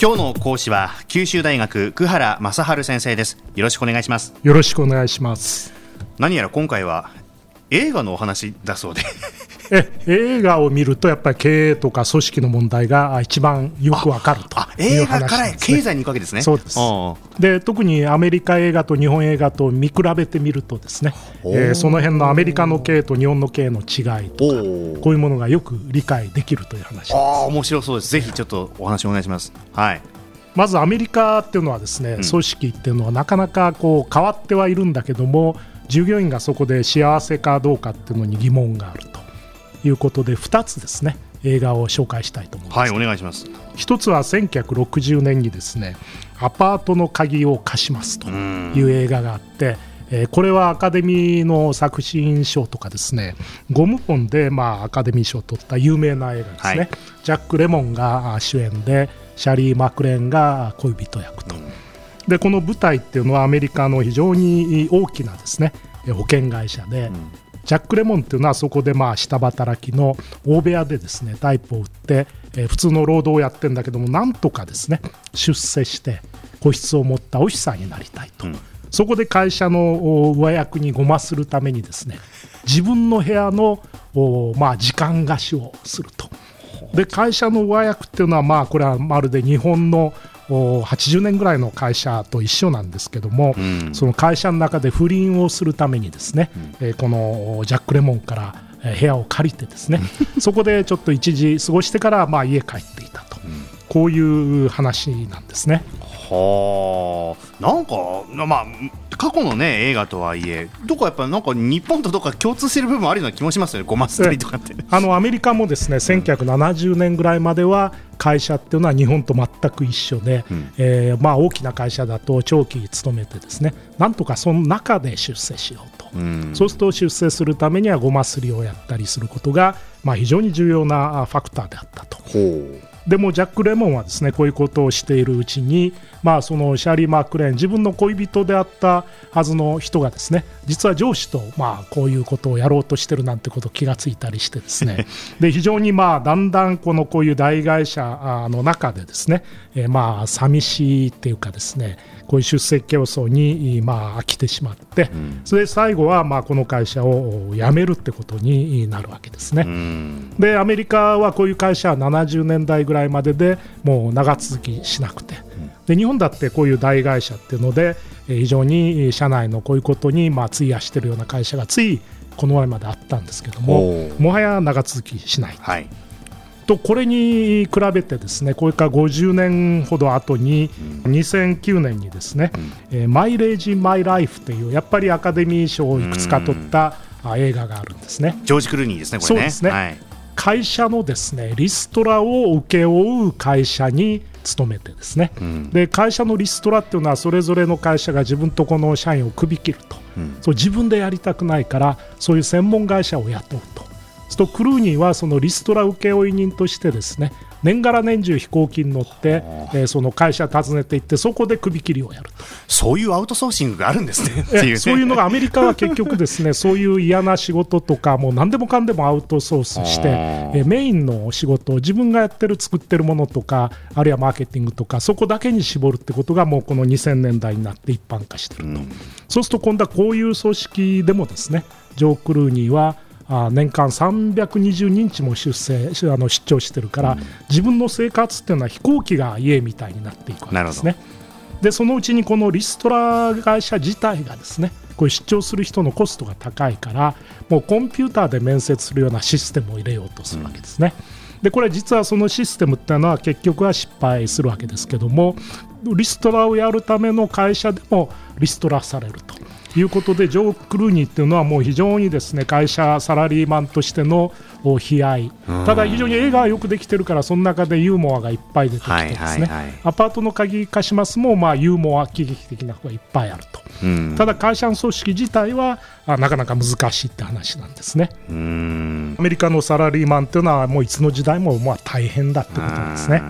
今日の講師は九州大学久原正治先生です。よろしくお願いします。よろしくお願いします。何やら今回は映画のお話だそうでえ映画を見るとやっぱり経営とか組織の問題が一番よくわかると映画から経済に行くわけですね。そうです。で特にアメリカ映画と日本映画と見比べてみるとですね、えー、その辺のアメリカの経営と日本の経営の違いとかこういうものがよく理解できるという話です。あ面白そうです。ぜひちょっとお話お願いします。はい。まずアメリカっていうのはですね、組織っていうのはなかなかこう変わってはいるんだけども従業員がそこで幸せかどうかっていうのに疑問があるということで2つですね映画を紹介したいと思います。はい、お願いします。一つは1960年にですね、アパートの鍵を貸しますという映画があって、えー、これはアカデミーの作品賞とかですね、ゴムポンでまあアカデミー賞を取った有名な映画ですね。はい、ジャック・レモンが主演で、シャリー・マクレーンが恋人役と。でこの舞台っていうのはアメリカの非常に大きなですね保険会社で、ジャック・レモンっていうのはそこでまあ下働きの大部屋でですねタイプを打って、えー、普通の労働をやってるんだけどもなんとかですね出世して個室を持ったオフィサーになりたいと、うん、そこで会社の上役にごまするためにですね自分の部屋のまあ、時間貸しをすると。で会社の上役っていうのはまあこれはまるで日本の80年ぐらいの会社と一緒なんですけども、うん、その会社の中で不倫をするためにですね、うん、えー、このジャック・レモンから部屋を借りてですねそこでちょっと一時過ごしてからまあ家帰っていたと、うん、こういう話なんですね。はあ。なんかまあ過去のね映画とはいえどこやっぱなんか日本とどこか共通している部分もあるような気もしますよね。ごますったりとかって。あのアメリカもですね1970年ぐらいまでは会社っていうのは日本と全く一緒で、うん、えー、まあ、大きな会社だと長期勤めてですね。なんとかその中で出世しようと、うん、そうすると出世するためにはごますりをやったりすることが、まあ、非常に重要なファクターであったと。でもジャック・レモンはですねこういうことをしているうちに、まあ、そのシャーリー・マークレーン自分の恋人であったはずの人がですね実は上司とまあこういうことをやろうとしてるなんてこと気がついたりしてですね。で非常にまあだんだんこのこういう大会社の中でですね、えー、まあ寂しいっていうかですねこういう出席競争にまあ飽きてしまって、うん、それで最後はまあこの会社を辞めるってことになるわけですね。でアメリカはこういう会社は70年代ぐらいまででもう長続きしなくて、で日本だってこういう大会社っていうので非常に社内のこういうことにまあ費やしているような会社がついこの前まであったんですけどももはや長続きしない。はい。とこれに比べてですねこれから50年ほど後に2009年にですね「えマイレージ・マイ・ライフ」というやっぱりアカデミー賞をいくつか取った映画があるんですね。ジョージ・クルーニーですね、これね。そうですね、はい、会社のですねリストラを請け負う会社に勤めてですね、うん、で会社のリストラっていうのはそれぞれの会社が自分とこの社員を首切ると、うん、そう自分でやりたくないからそういう専門会社を雇うととクルーニーはそのリストラ請負人としてですね年がら年中飛行機に乗って、えー、その会社訪ねていってそこで首切りをやると。そういうアウトソーシングがあるんですね。ね。そういうのがアメリカは結局ですね そういう嫌な仕事とかもう何でもかんでもアウトソースして、えー、メインの仕事を自分がやってる作ってるものとかあるいはマーケティングとかそこだけに絞るってことがもうこの2000年代になって一般化してると、うん、そうすると今度はこういう組織でもですねジョー・クルーニーはあ年間320日も出世あの出張してるから、うん、自分の生活っていうのは飛行機が家みたいになっていくわけですね。でそのうちにこのリストラ会社自体がですねこう出張する人のコストが高いからもうコンピューターで面接するようなシステムを入れようとするわけですね。でこれ実はそのシステムっていうのは結局は失敗するわけですけどもリストラをやるための会社でもリストラされると。いうことでジョー・クルーニーっていうのはもう非常にですね会社サラリーマンとしての悲哀。ただ非常に映画はよくできてるからその中でユーモアがいっぱい出てきてですね、アパートの鍵貸しますもまあユーモア喜劇的な方がいっぱいあると、ただ会社の組織自体はなかなか難しいって話なんですね。アメリカのサラリーマンっていうのはもういつの時代もまあ大変だってことですね。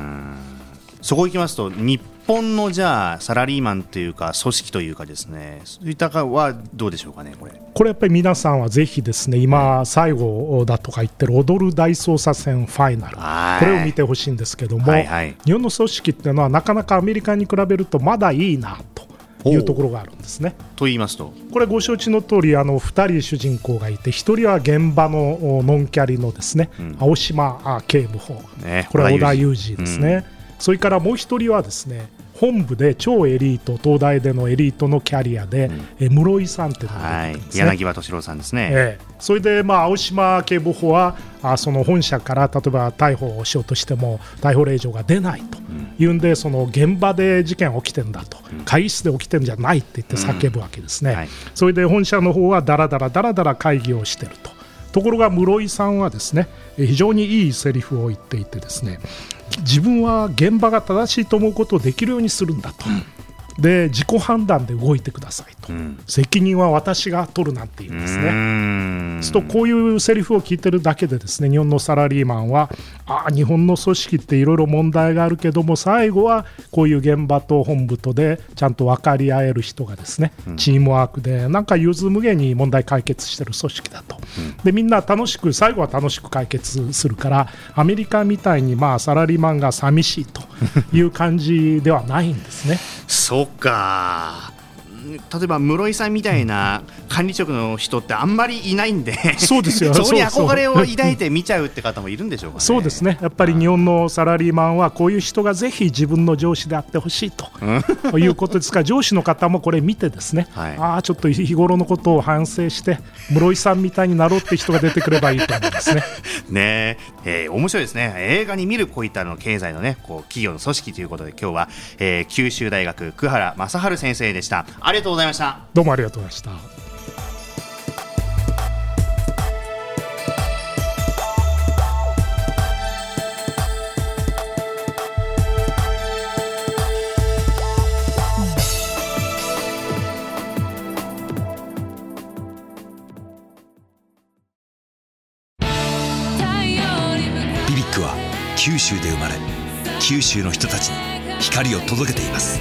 そこ行きますと日本のじゃあサラリーマンというか組織というかですねそういったかはどうでしょうかねこれ。これやっぱり皆さんはぜひですね今最後だとか言ってる踊る大捜査線ファイナル。これを見てほしいんですけども、はいはい、日本の組織っていうのはなかなかアメリカに比べるとまだいいなというところがあるんですね。と言いますと？これご承知の通りあの2人主人公がいて1人は現場のノンキャリのですね、うん、青島警部補、ね、これは織田裕二ですね、うん、それからもう1人はですね本部で超エリート東大でのエリートのキャリアで、うん、え室井さんっていうのがい。柳葉敏郎さんですね、ええ、それで、まあ、青島警部補はあその本社から例えば逮捕をしようとしても逮捕令状が出ないと。いうん。で、うん、その現場で事件起きてんだと、うん、会議室で起きてんじゃないって言って叫ぶわけですね、はい、それで本社の方はだらだらだらだら会議をしてると。ところが室井さんはですね非常にいいセリフを言っていてですね自分は現場が正しいと思うことをできるようにするんだと、で自己判断で動いてくださいと、うん、責任は私が取るなんて言うんですね。すとこういうセリフを聞いてるだけでですね日本のサラリーマンはあ日本の組織っていろいろ問題があるけども最後はこういう現場と本部とでちゃんと分かり合える人がですね、うん、チームワークでなんか融通無限に問題解決してる組織だと、うん、でみんな楽しく最後は楽しく解決するからアメリカみたいにまあサラリーマンが寂しいという感じではないんですね。そっか例えば室井さんみたいな管理職の人ってあんまりいないんでそうですよ。そこに憧れを抱いて見ちゃうって方もいるんでしょうか、ね、そうですね。やっぱり日本のサラリーマンはこういう人がぜひ自分の上司であってほしいということですから上司の方もこれ見てですね、はい、ああちょっと日頃のことを反省して室井さんみたいになろうって人が出てくればいいと思いますね。ねえ。ー、面白いですね。映画に見るこういったの経済のねこう企業の組織ということで今日は、えー、九州大学久原正治先生でした。ありがとうございました。どうもありがとうございました。ビビックは九州で生まれ九州の人たちに光を届けています